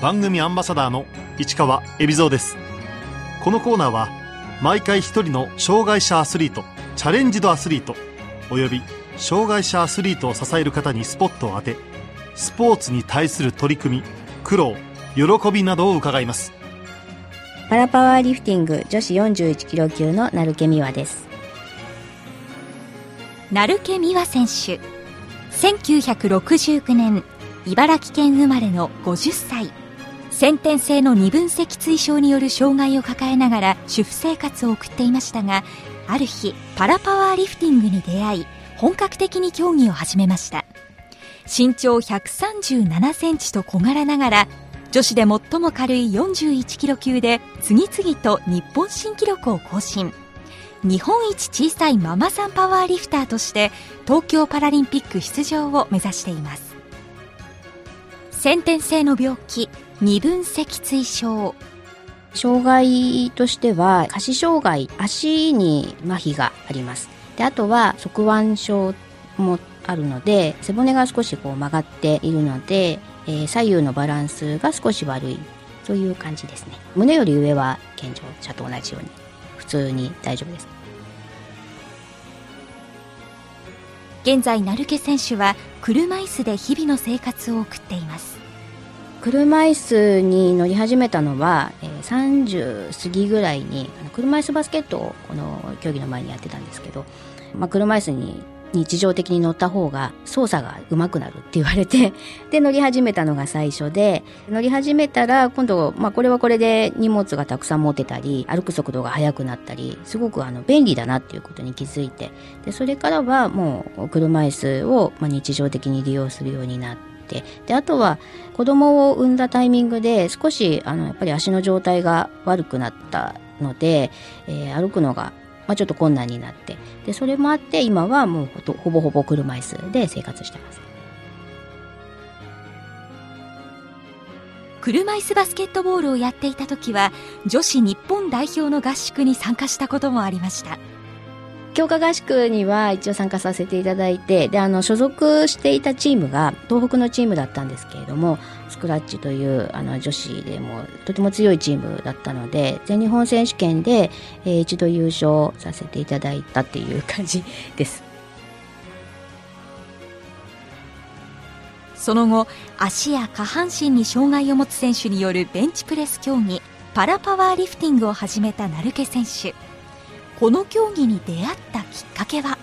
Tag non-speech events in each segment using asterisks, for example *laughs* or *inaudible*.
番組アンバサダーの市川恵比蔵です。このコーナーは毎回一人の障害者アスリートチャレンジドアスリートおよび障害者アスリートを支える方にスポットを当てスポーツに対する取り組み苦労喜びなどを伺います。パラパワーリフティング女子41キロ級の成毛美和です。成毛美和選手。1969年茨城県生まれの50歳先天性の二分脊椎症による障害を抱えながら主婦生活を送っていましたがある日パラパワーリフティングに出会い本格的に競技を始めました。身長137センチと小柄ながら女子で最も軽い41キロ級で次々と日本新記録を更新。日本一小さいママさんパワーリフターとして東京パラリンピック出場を目指しています。先天性の病気二分脊椎症。障害としては下肢障害足に麻痺があります。であとは側腕症もあるので背骨が少しこう曲がっているので、えー、左右のバランスが少し悪いという感じですね。胸より上は健常者と同じように普通に大丈夫です。現在成毛選手は車椅子で日々の生活を送っています車椅子に乗り始めたのは、えー、30過ぎぐらいに車椅子バスケットをこの競技の前にやってたんですけど、まあ、車椅子に日常的に乗った方が操作が上手くなるって言われて *laughs* で乗り始めたのが最初で乗り始めたら今度、まあ、これはこれで荷物がたくさん持てたり歩く速度が速くなったりすごくあの便利だなっていうことに気づいてでそれからはもう車椅子を、まあ、日常的に利用するようになってて。であとは子供を産んだタイミングで少しあのやっぱり足の状態が悪くなったので、えー、歩くのがまあ、ちょっと困難になって。でそれもあって今はもうほぼほぼ車椅子で生活してます。車椅子バスケットボールをやっていた時は女子日本代表の合宿に参加したこともありました。強化合宿には一応参加させていただいてであの所属していたチームが東北のチームだったんですけれどもスクラッチというあの女子でもとても強いチームだったので全日本選手権で、えー、一度優勝させていただいたっていう感じ *laughs* です。その後足や下半身に障害を持つ選手によるベンチプレス競技パラパワーリフティングを始めた成毛選手この競技に出会ったきっかけは？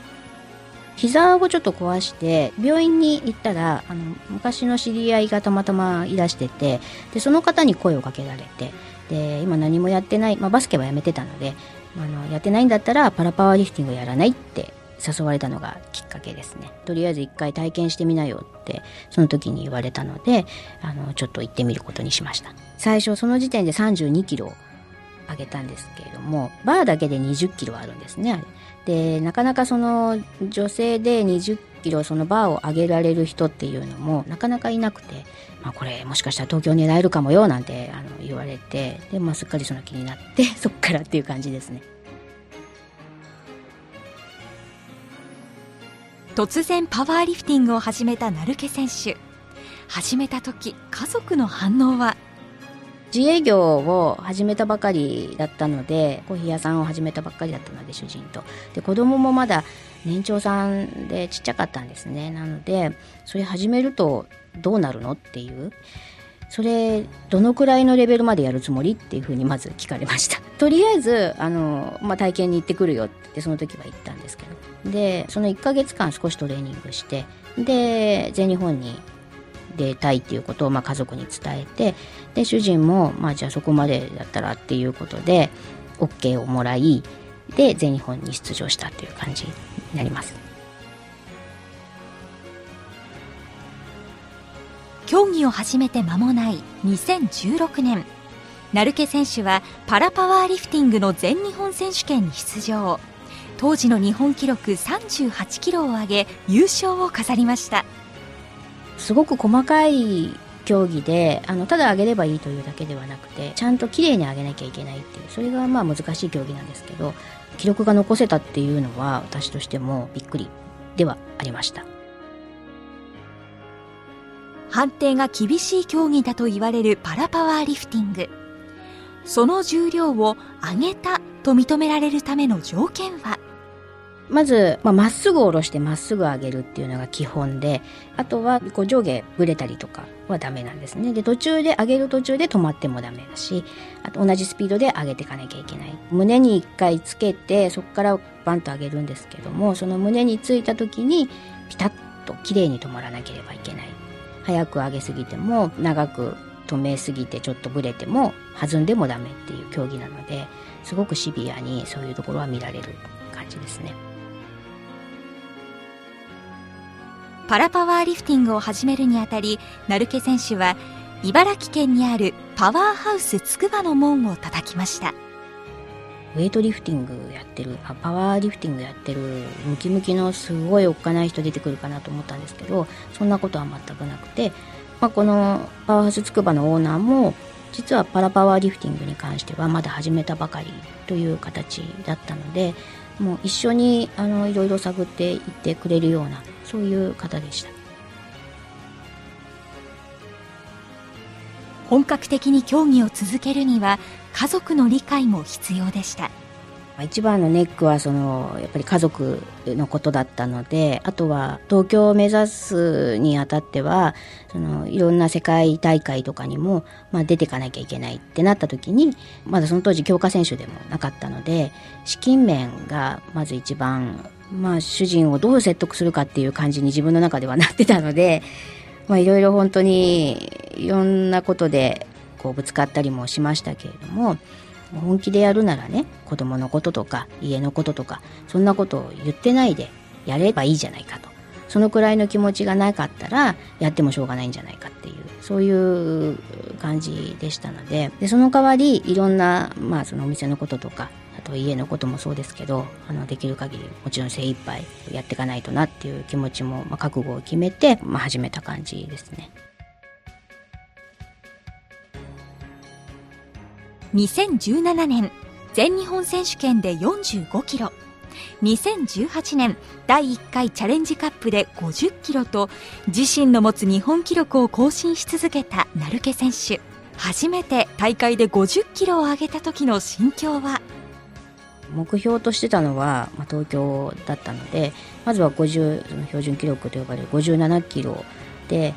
膝をちょっと壊して病院に行ったらあの昔の知り合いがたまたまいらしててでその方に声をかけられてで今何もやってない、まあ、バスケはやめてたのであのやってないんだったらパラパワーリフティングやらないって誘われたのがきっかけですね。とりあえず一回体験してみなよってその時に言われたのであのちょっと行ってみることにしました。最初その時点で3 2キロ上げたんですけれどもバーだけで20キロあるんですねあれ。でなかなかその女性で20キロそのバーを上げられる人っていうのもなかなかいなくて、まあ、これもしかしたら東京狙えるかもよなんてあの言われてで、まあ、すっかりその気になって *laughs* そっからっていう感じですね。突然パワーリフティングを始めた成毛選手。始めた時家族の反応は自営業を始めたばかりだったのでコーヒー屋さんを始めたばっかりだったので主人と。で子供もまだ年長さんでちっちゃかったんですね。なのでそれ始めるとどうなるのっていう。それどのくらいのレベルまでやるつもりっていうふうにまず聞かれました。*laughs* とりあえずあの、まあ、体験に行ってくるよってその時は言ったんですけど。でその1ヶ月間少しトレーニングしてで全日本に出たいっていうことをまあ家族に伝えてで主人もまあじゃあそこまでだったらっていうことで OK をもらいで全日本に出場したっていう感じになります。競技を始めて間もない2016年。成毛選手はパラパワーリフティングの全日本選手権に出場。当時の日本記録38キロを上げ優勝を飾りました。すごく細かい競技であのただ上げればいいというだけではなくてちゃんと綺麗に上げなきゃいけないっていうそれがまあ難しい競技なんですけど記録が残せたっていうのは私としてもびっくりではありました。判定が厳しい競技だと言われるパラパワーリフティング。その重量を上げたと認められるための条件は？まず、まあ、っすぐ下ろしてまっすぐ上げるっていうのが基本で、あとは、こう上下ぶれたりとかはダメなんですね。で、途中で上げる途中で止まってもダメだし、あと同じスピードで上げていかなきゃいけない。胸に一回つけて、そこからバンと上げるんですけども、その胸についた時に、ピタッと綺麗に止まらなければいけない。早く上げすぎても、長く止めすぎてちょっとブレても、弾んでもダメっていう競技なので、すごくシビアにそういうところは見られる感じですね。パラパワーリフティングを始めるにあたり成毛選手は茨城県にあるパワーハウスつくばの門を叩きました。ウェイトリフティングやってるあパワーリフティングやってるムキムキのすごいおっかない人出てくるかなと思ったんですけどそんなことは全くなくて、まあ、このパワーハウスつくばのオーナーも実はパラパワーリフティングに関してはまだ始めたばかりという形だったのでもう一緒にあのいろいろ探っていってくれるようなそういう方でした。本格的に競技を続けるには家族の理解も必要でした。一番のネックはそのやっぱり家族のことだったのであとは東京を目指すにあたってはそのいろんな世界大会とかにも、まあ、出ていかなきゃいけないってなった時にまだその当時強化選手でもなかったので資金面がまず一番まあ、主人をどう説得するかっていう感じに自分の中ではなってたので、まあ、いろいろ本当にいろんなことでこうぶつかったりもしましたけれども本気でやるならね子供のこととか家のこととかそんなことを言ってないでやればいいじゃないかとそのくらいの気持ちがなかったらやってもしょうがないんじゃないかっていうそういう感じでしたのででその代わりいろんな、まあ、そのお店のこととかあと家のこともそうですけどあのできる限りもちろん精一杯やっていかないとなっていう気持ちも、まあ、覚悟を決めて、まあ、始めた感じですね。2017年全日本選手権で45キロ。2018年第1回チャレンジカップで50キロと自身の持つ日本記録を更新し続けた成毛選手。初めて大会で50キロを上げた時の心境は？目標としてたのは、まあ、東京だったのでまずは50標準記録と呼ばれる57キロで、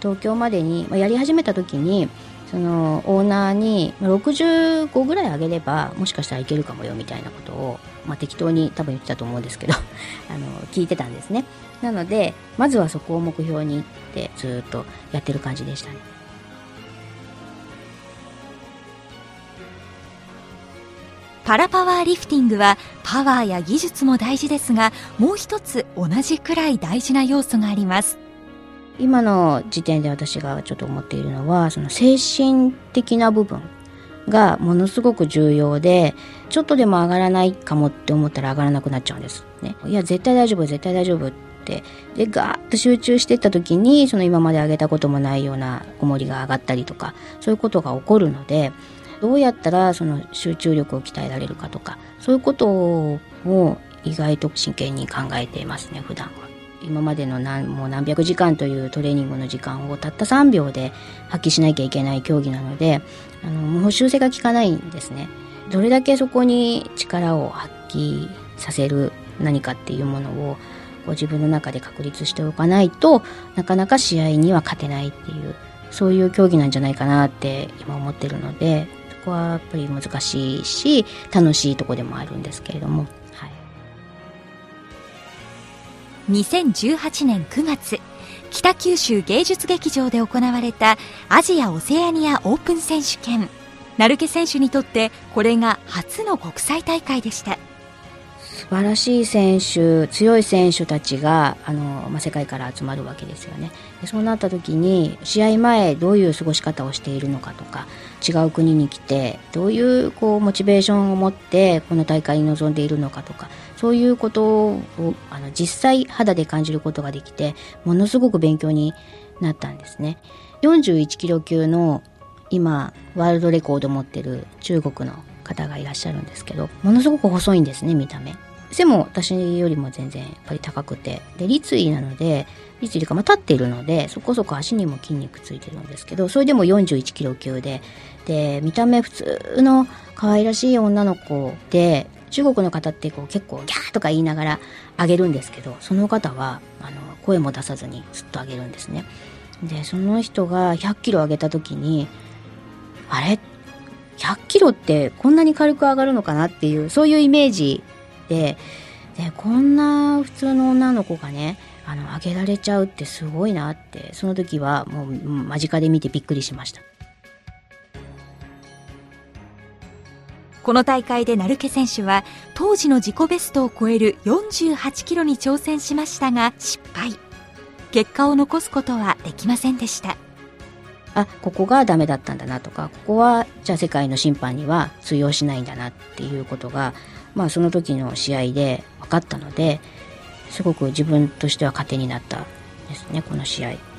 東京までに、まあ、やり始めた時にそのオーナーに65ぐらい上げればもしかしたらいけるかもよみたいなことを、まあ、適当に多分言ってたと思うんですけど *laughs* あの聞いてたんですね。なのでまずはそこを目標にってずっとやってる感じでしたね。パラパワーリフティングはパワーや技術も大事ですがもう一つ同じくらい大事な要素があります。今の時点で私がちょっと思っているのはその精神的な部分がものすごく重要でちょっとでも上がらないかもって思ったら上がらなくなっちゃうんですねいや絶対大丈夫絶対大丈夫ってでガーッと集中していった時にその今まで上げたこともないような重りが上がったりとかそういうことが起こるのでどうやったらその集中力を鍛えられるかとかそういうことを意外と真剣に考えていますね普段は。今までの何もう何百時間というトレーニングの時間をたった3秒で発揮しなきゃいけない競技なのであのもう修正が効かないんですね。どれだけそこに力を発揮させる何かっていうものをこう自分の中で確立しておかないとなかなか試合には勝てないっていうそういう競技なんじゃないかなって今思ってるのでそこはやっぱり難しいし楽しいとこでもあるんですけれども、2018年9月北九州芸術劇場で行われたアジア・オセアニアオープン選手権。成毛選手にとってこれが初の国際大会でした。素晴らしい選手強い選手たちがあの、まあ、世界から集まるわけですよね。そうなった時に試合前どういう過ごし方をしているのかとか違う国に来てどういうこうモチベーションを持ってこの大会に臨んでいるのかとかそういうことをあの実際肌で感じることができてものすごく勉強になったんですね。41キロ級の今ワールドレコード持ってる中国の方がいらっしゃるんですけどものすごく細いんですね見た目。背も私よりも全然やっぱり高くて。で立位なのでいついうか、まあ、立っているのでそこそこ足にも筋肉ついてるんですけどそれでも41キロ級で。で見た目普通の可愛らしい女の子で中国の方ってこう結構ギャーとか言いながら上げるんですけどその方はあの声も出さずにずっと上げるんですね。でその人が100キロ上げた時にあれ？100キロってこんなに軽く上がるのかなっていうそういうイメージででこんな普通の女の子がねあの上げられちゃうってすごいなってその時はもう間近で見てびっくりしました。この大会で成毛選手は当時の自己ベストを超える48キロに挑戦しましたが失敗。結果を残すことはできませんでした。あここがダメだったんだなとかここはじゃあ世界の審判には通用しないんだなっていうことがまあその時の試合で分かったのですごく自分としては糧になったですねこの試合。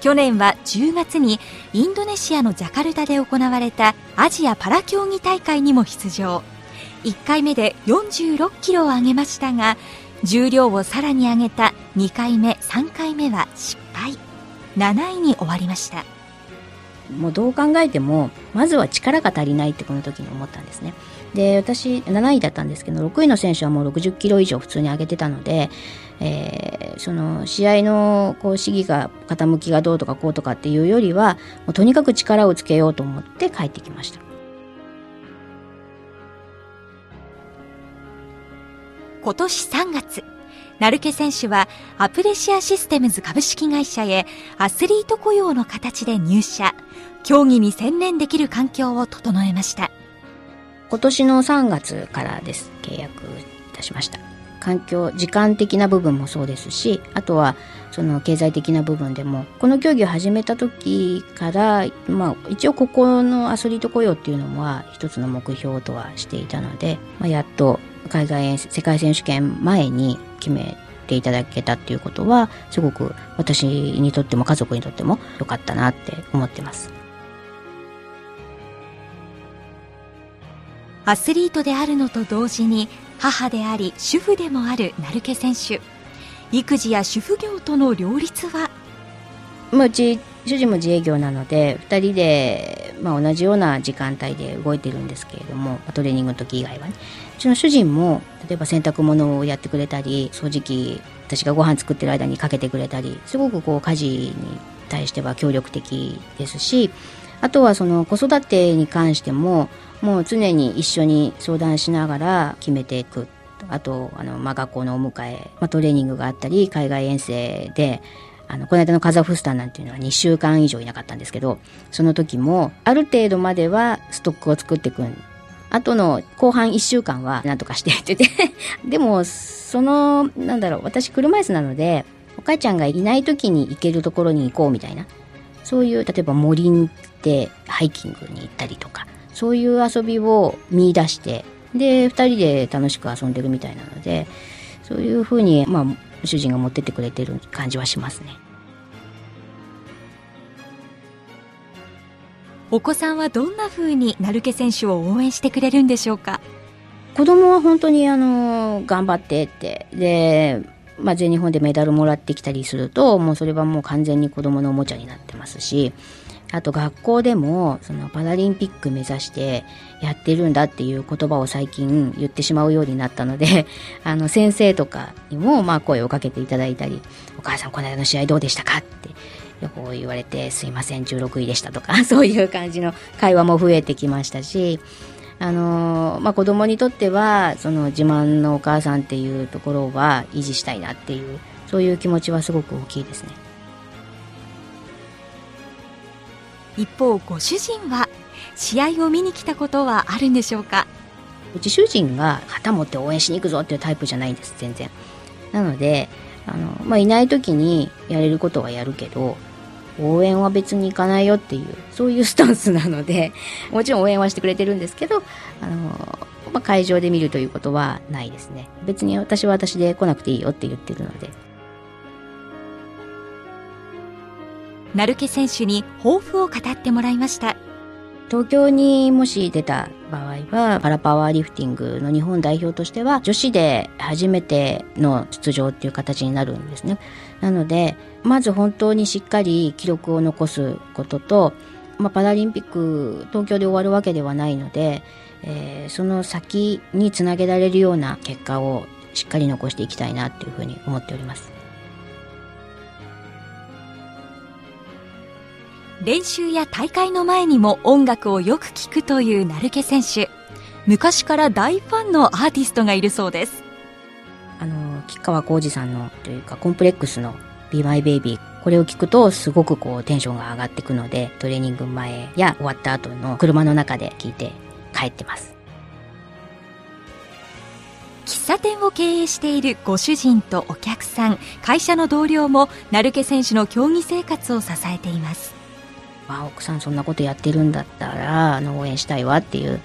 去年は10月にインドネシアのジャカルタで行われたアジアパラ競技大会にも出場。1回目で46キロを上げましたが重量をさらに上げた2回目3回目は失敗。7位に終わりました。もうどう考えてもまずは力が足りないってこの時に思ったんですね。で私7位だったんですけど6位の選手はもう60キロ以上普通に上げてたので、えー、その試合のこう試技が傾きがどうとかこうとかっていうよりはもうとにかく力をつけようと思って帰ってきました。今年3月。成毛選手はアプレシアシステムズ株式会社へアスリート雇用の形で入社。競技に専念できる環境を整えました。今年の3月からです。契約いたしました。環境時間的な部分もそうですしあとはその経済的な部分でもこの競技を始めた時から、まあ、一応ここのアスリート雇用っていうのは一つの目標とはしていたので、まあ、やっと海外世界選手権前に決めていただけたっていうことはすごく私にとっても家族にとっても良かったなって思ってます。アスリートであるのと同時に母であり主婦でもある成毛選手。育児や主婦業との両立は？まあ、うち主人も自営業なので2人で、まあ、同じような時間帯で動いてるんですけれどもトレーニングの時以外はね。うちの主人も例えば洗濯物をやってくれたり掃除機私がご飯作ってる間にかけてくれたりすごくこう家事に対しては協力的ですしあとはその子育てに関してももう常に一緒に相談しながら決めていく。あとあの、まあ、学校のお迎え、まあ、トレーニングがあったり海外遠征であのこの間のカザフスタンなんていうのは2週間以上いなかったんですけどその時もある程度まではストックを作っていくあとの後半1週間は何とかしてってて *laughs* でもそのなんだろう私車椅子なのでお母ちゃんがいない時に行けるところに行こうみたいなそういう例えば森でハイキングに行ったりとかそういう遊びを見出してで2人で楽しく遊んでるみたいなのでそういうふうに、まあ、主人が持ってってくれてる感じはしますね。お子さんはどんなふうに成毛選手を応援してくれるんでしょうか？子供は本当にあの頑張ってってで、まあ、全日本でメダルもらってきたりするともうそれはもう完全に子供のおもちゃになってますしあと学校でもそのパラリンピック目指してやってるんだっていう言葉を最近言ってしまうようになったので *laughs* あの先生とかにもまあ声をかけていただいたり「お母さんこの間の試合どうでしたか?」ってよく言われて「すいません16位でした」とか *laughs* そういう感じの会話も増えてきましたしあのまあ、子供にとってはその自慢のお母さんっていうところは維持したいなっていうそういう気持ちはすごく大きいですね。一方ご主人は試合を見に来たことはあるんでしょうか？うち主人が旗持って応援しに行くぞっていうタイプじゃないんです全然。なのであの、まあ、いない時にやれることはやるけど応援は別に行かないよっていうそういうスタンスなので *laughs* もちろん応援はしてくれてるんですけどあの、まあ、会場で見るということはないですね。別に私は私で来なくていいよって言ってるので。成毛選手に抱負を語ってもらいました。東京にもし出た場合はパラパワーリフティングの日本代表としては女子で初めての出場っていう形になるんですね。なのでまず本当にしっかり記録を残すことと、まあ、パラリンピック東京で終わるわけではないので、えー、その先につなげられるような結果をしっかり残していきたいなっていうふうに思っております。練習や大会の前にも音楽をよく聴くという成毛選手。昔から大ファンのアーティストがいるそうです。あの吉川晃司さんのというかコンプレックスの「Be My Baby」これを聞くとすごくこうテンションが上がっていくのでトレーニング前や終わった後の車の中で聞いて帰ってます。喫茶店を経営しているご主人とお客さん会社の同僚も成毛選手の競技生活を支えていますまあ奥さんそんなことやってるんだったらあの応援したいわっていう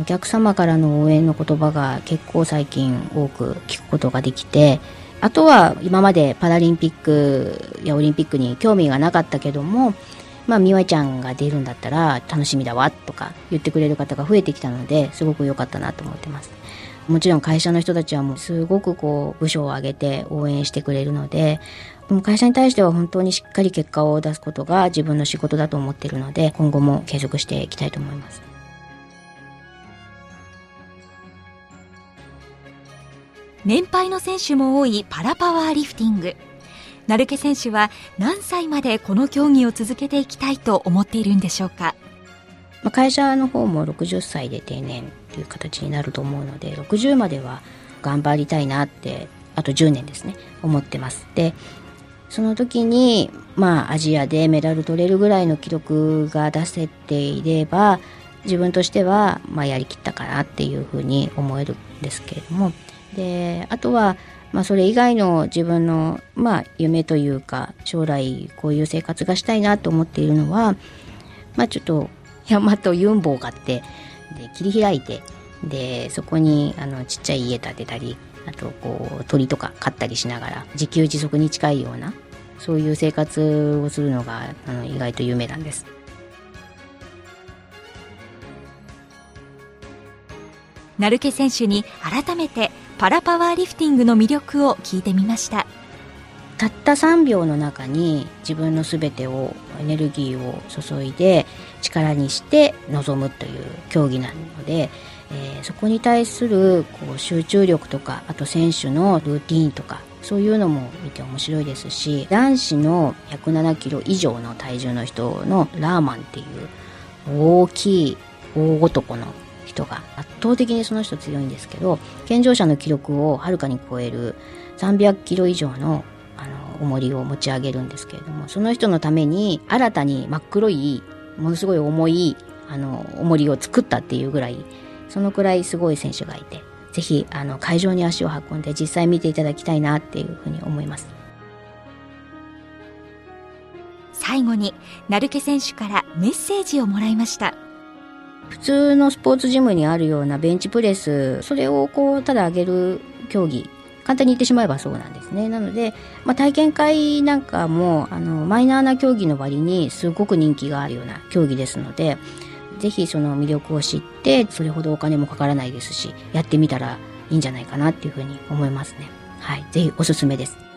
お客様からの応援の言葉が結構最近多く聞くことができてあとは今までパラリンピックやオリンピックに興味がなかったけどもまあ、美和ちゃんが出るんだったら楽しみだわとか言ってくれる方が増えてきたのですごく良かったなと思ってます。もちろん会社の人たちはもうすごくこう部署を挙げて応援してくれるので会社に対しては本当にしっかり結果を出すことが自分の仕事だと思っているので今後も継続していきたいと思います。年配の選手も多いパラパワーリフティング。成毛選手は何歳までこの競技を続けていきたいと思っているんでしょうか？会社の方も60歳で定年という形になると思うので60までは頑張りたいなってあと10年ですね思ってます。でその時に、まあ、アジアでメダル取れるぐらいの記録が出せていれば、自分としては、まあ、やりきったかなっていうふうに思えるんですけれども、で、あとは、まあ、それ以外の自分の、まあ、夢というか、将来こういう生活がしたいなと思っているのは、まあ、ちょっと山とユンボがあって、で、切り開いて、で、そこに、あの、ちっちゃい家建てたり、あとこう鳥とか飼ったりしながら自給自足に近いようなそういう生活をするのがあの意外と有名なんです。成毛選手に改めてパラパワーリフティングの魅力を聞いてみました。たった3秒の中に自分の全てをエネルギーを注いで力にして臨むという競技なのでえー、そこに対するこう集中力とかあと選手のルーティーンとかそういうのも見て面白いですし男子の107キロ以上の体重の人のラーマンっていう大きい大男の人が圧倒的にその人強いんですけど健常者の記録をはるかに超える300キロ以上のあの重りを持ち上げるんですけれどもその人のために新たに真っ黒いものすごい重いあの重りを作ったっていうぐらいそのくらいすごい選手がいて。ぜひあの会場に足を運んで実際見ていただきたいなっていうふうに思います。最後に成毛選手からメッセージをもらいました。普通のスポーツジムにあるようなベンチプレスそれをこうただ上げる競技簡単に言ってしまえばそうなんですね。なので、まあ、体験会なんかもあのマイナーな競技の割にすごく人気があるような競技ですのでぜひその魅力を知ってそれほどお金もかからないですしやってみたらいいんじゃないかなっていうふうに思いますね。はい。ぜひおすすめです。